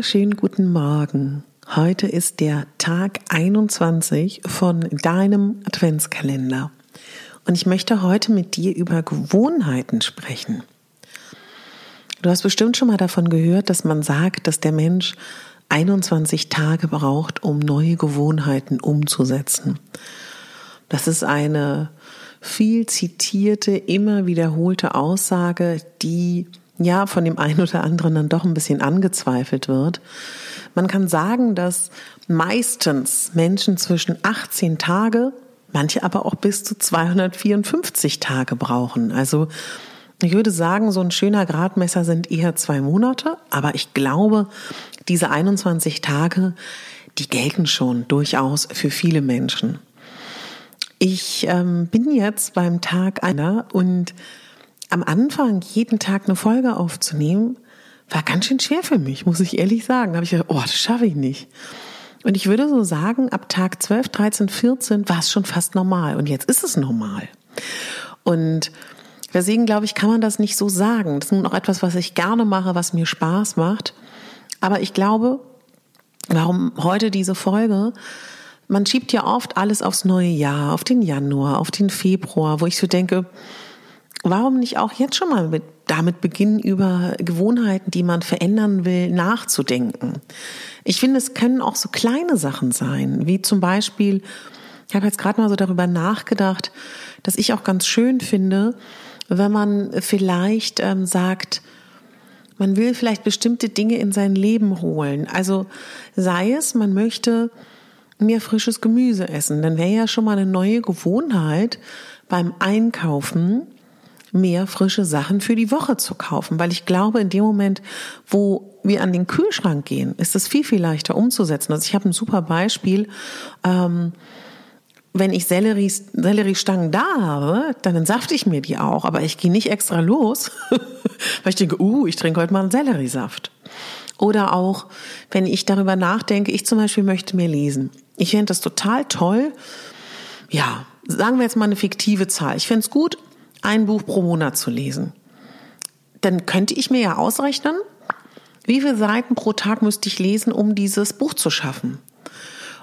Wunderschönen guten Morgen. Heute ist der Tag 21 von deinem Adventskalender. Und ich möchte heute mit dir über Gewohnheiten sprechen. Du hast bestimmt schon mal davon gehört, dass man sagt, dass der Mensch 21 Tage braucht, um neue Gewohnheiten umzusetzen. Das ist eine viel zitierte, immer wiederholte Aussage, die ja von dem einen oder anderen dann doch ein bisschen angezweifelt wird. Man kann sagen, dass meistens Menschen zwischen 18 Tage, manche aber auch bis zu 254 Tage brauchen. Also ich würde sagen, so ein schöner Gradmesser sind eher zwei Monate, aber ich glaube, diese 21 Tage, die gelten schon durchaus für viele Menschen. Ich ähm, bin jetzt beim Tag einer und am Anfang jeden Tag eine Folge aufzunehmen, war ganz schön schwer für mich, muss ich ehrlich sagen. Da habe ich gedacht, oh, das schaffe ich nicht. Und ich würde so sagen, ab Tag 12, 13, 14 war es schon fast normal. Und jetzt ist es normal. Und deswegen glaube ich, kann man das nicht so sagen. Das ist nun auch etwas, was ich gerne mache, was mir Spaß macht. Aber ich glaube, warum heute diese Folge? Man schiebt ja oft alles aufs neue Jahr, auf den Januar, auf den Februar, wo ich so denke, warum nicht auch jetzt schon mal mit, damit beginnen, über Gewohnheiten, die man verändern will, nachzudenken? Ich finde, es können auch so kleine Sachen sein, wie zum Beispiel, ich habe jetzt gerade mal so darüber nachgedacht, dass ich auch ganz schön finde, wenn man vielleicht ähm, sagt, man will vielleicht bestimmte Dinge in sein Leben holen. Also sei es, man möchte mehr frisches Gemüse essen, dann wäre ja schon mal eine neue Gewohnheit beim Einkaufen, mehr frische Sachen für die Woche zu kaufen, weil ich glaube, in dem Moment, wo wir an den Kühlschrank gehen, ist es viel, viel leichter umzusetzen. Also ich habe ein super Beispiel. Ähm, wenn ich Sellerie, Selleriestangen da habe, dann entsafte ich mir die auch, aber ich gehe nicht extra los, weil ich denke, uh, ich trinke heute mal einen Selleriesaft. Oder auch, wenn ich darüber nachdenke, ich zum Beispiel möchte mehr lesen. Ich fände das total toll. Ja, sagen wir jetzt mal eine fiktive Zahl. Ich fände es gut, ein Buch pro Monat zu lesen, dann könnte ich mir ja ausrechnen, wie viele Seiten pro Tag müsste ich lesen, um dieses Buch zu schaffen.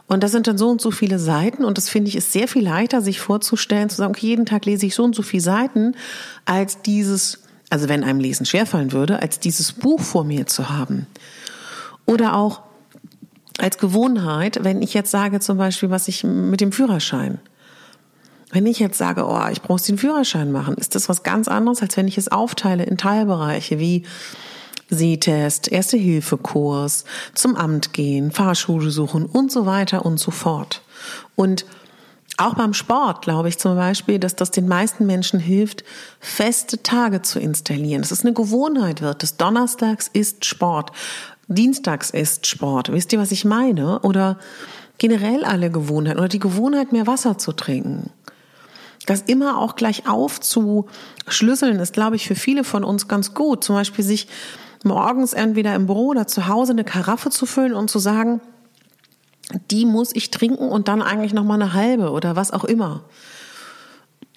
Und das sind dann so und so viele Seiten und das finde ich ist sehr viel leichter, sich vorzustellen, zu sagen, okay, jeden Tag lese ich so und so viele Seiten, als dieses, also wenn einem Lesen schwerfallen würde, als dieses Buch vor mir zu haben. Oder auch als Gewohnheit, wenn ich jetzt sage zum Beispiel, was ich mit dem Führerschein. Wenn ich jetzt sage, oh, ich brauche den Führerschein machen, ist das was ganz anderes, als wenn ich es aufteile in Teilbereiche wie Sehtest, Erste-Hilfe-Kurs, zum Amt gehen, Fahrschule suchen und so weiter und so fort. Und auch beim Sport glaube ich zum Beispiel, dass das den meisten Menschen hilft, feste Tage zu installieren. Dass es eine Gewohnheit wird. Das Donnerstags ist Sport. Dienstags ist Sport. Wisst ihr, was ich meine? Oder generell alle Gewohnheiten oder die Gewohnheit, mehr Wasser zu trinken. Das immer auch gleich aufzuschlüsseln ist, glaube ich, für viele von uns ganz gut. Zum Beispiel sich morgens entweder im Büro oder zu Hause eine Karaffe zu füllen und zu sagen, die muss ich trinken und dann eigentlich noch mal eine halbe oder was auch immer.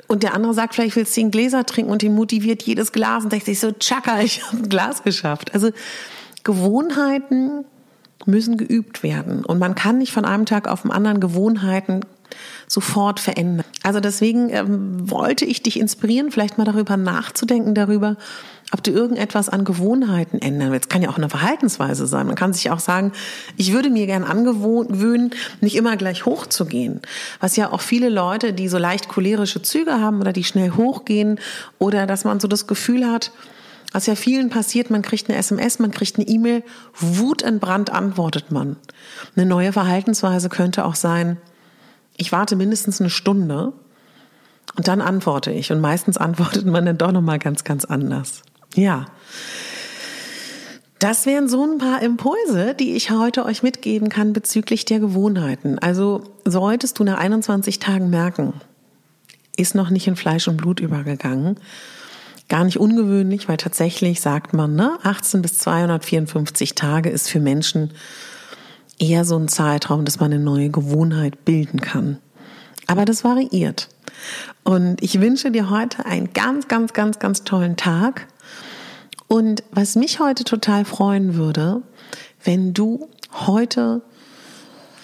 Und der andere sagt, vielleicht willst du zehn Gläser trinken und ihn motiviert jedes Glas und denkt sich so, tschakka, ich habe ein Glas geschafft. Also Gewohnheiten müssen geübt werden. Und man kann nicht von einem Tag auf den anderen Gewohnheiten sofort verändern. Also deswegen ähm, wollte ich dich inspirieren, vielleicht mal darüber nachzudenken, darüber, ob du irgendetwas an Gewohnheiten ändern willst. Kann ja auch eine Verhaltensweise sein. Man kann sich auch sagen, ich würde mir gern angewöhnen, nicht immer gleich hochzugehen. Was ja auch viele Leute, die so leicht cholerische Züge haben oder die schnell hochgehen oder dass man so das Gefühl hat, was ja vielen passiert, man kriegt eine SMS, man kriegt eine E-Mail, wutentbrannt antwortet man. Eine neue Verhaltensweise könnte auch sein, ich warte mindestens eine Stunde und dann antworte ich. Und meistens antwortet man dann doch nochmal ganz, ganz anders. Ja. Das wären so ein paar Impulse, die ich heute euch mitgeben kann bezüglich der Gewohnheiten. Also solltest du nach 21 Tagen merken, ist noch nicht in Fleisch und Blut übergegangen. Gar nicht ungewöhnlich, weil tatsächlich sagt man, ne, 18 bis 254 Tage ist für Menschen eher so ein Zeitraum, dass man eine neue Gewohnheit bilden kann. Aber das variiert. Und ich wünsche dir heute einen ganz, ganz, ganz, ganz tollen Tag. Und was mich heute total freuen würde, wenn du heute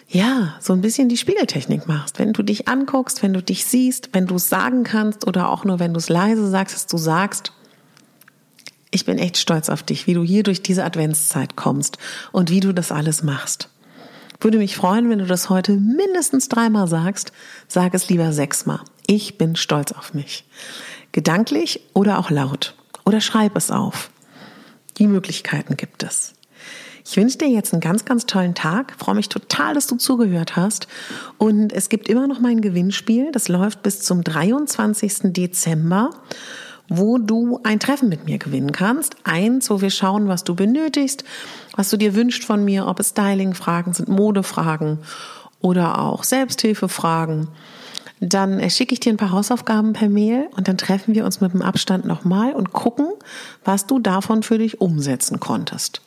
ja, so ein bisschen die Spiegeltechnik machst. Wenn du dich anguckst, wenn du dich siehst, wenn du es sagen kannst oder auch nur wenn du es leise sagst, dass du sagst, ich bin echt stolz auf dich, wie du hier durch diese Adventszeit kommst und wie du das alles machst. Würde mich freuen, wenn du das heute mindestens dreimal sagst. Sag es lieber sechsmal. Ich bin stolz auf mich. Gedanklich oder auch laut. Oder schreib es auf. Die Möglichkeiten gibt es. Ich wünsche dir jetzt einen ganz, ganz tollen Tag. Freue mich total, dass du zugehört hast. Und es gibt immer noch mein Gewinnspiel. Das läuft bis zum 23. Dezember wo du ein Treffen mit mir gewinnen kannst. Eins, wo wir schauen, was du benötigst, was du dir wünschst von mir, ob es Styling-Fragen sind, Modefragen oder auch Selbsthilfefragen. Dann schicke ich dir ein paar Hausaufgaben per Mail und dann treffen wir uns mit dem Abstand nochmal und gucken, was du davon für dich umsetzen konntest.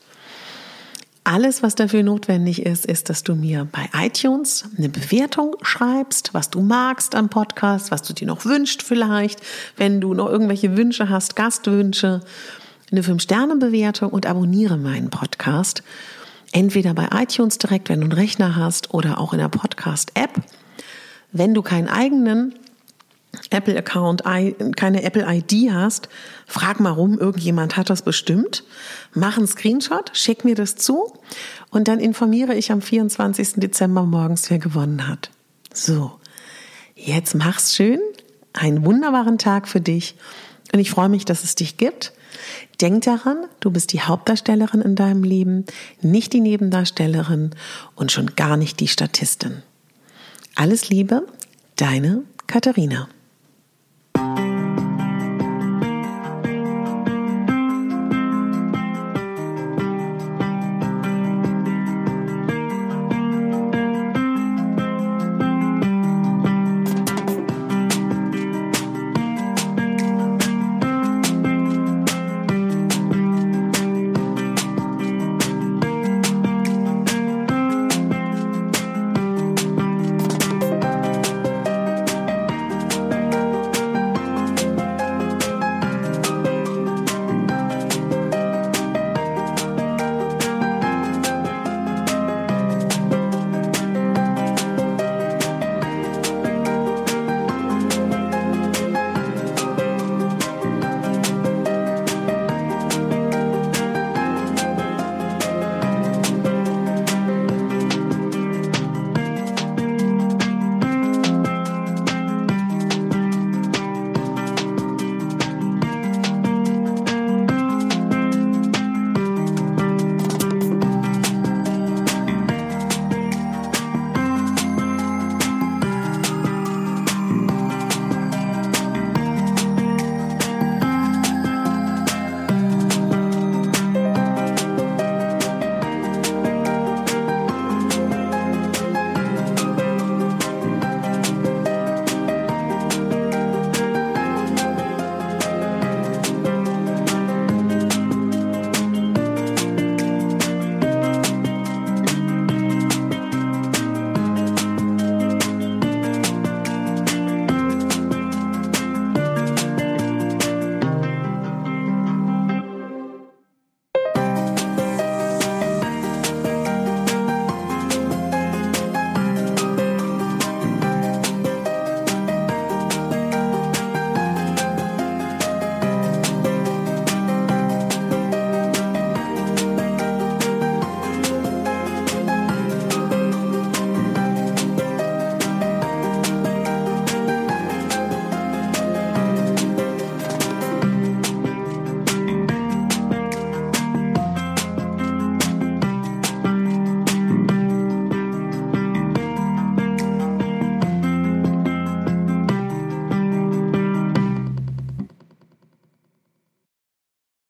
Alles, was dafür notwendig ist, ist, dass du mir bei iTunes eine Bewertung schreibst, was du magst am Podcast, was du dir noch wünscht vielleicht, wenn du noch irgendwelche Wünsche hast, Gastwünsche, eine 5-Sterne-Bewertung und abonniere meinen Podcast. Entweder bei iTunes direkt, wenn du einen Rechner hast, oder auch in der Podcast-App. Wenn du keinen eigenen Apple-Account, keine Apple-ID hast, frag mal rum, irgendjemand hat das bestimmt. Mach einen Screenshot, schick mir das zu und dann informiere ich am 24. Dezember morgens, wer gewonnen hat. So, jetzt mach's schön, einen wunderbaren Tag für dich und ich freue mich, dass es dich gibt. Denk daran, du bist die Hauptdarstellerin in deinem Leben, nicht die Nebendarstellerin und schon gar nicht die Statistin. Alles Liebe, deine Katharina.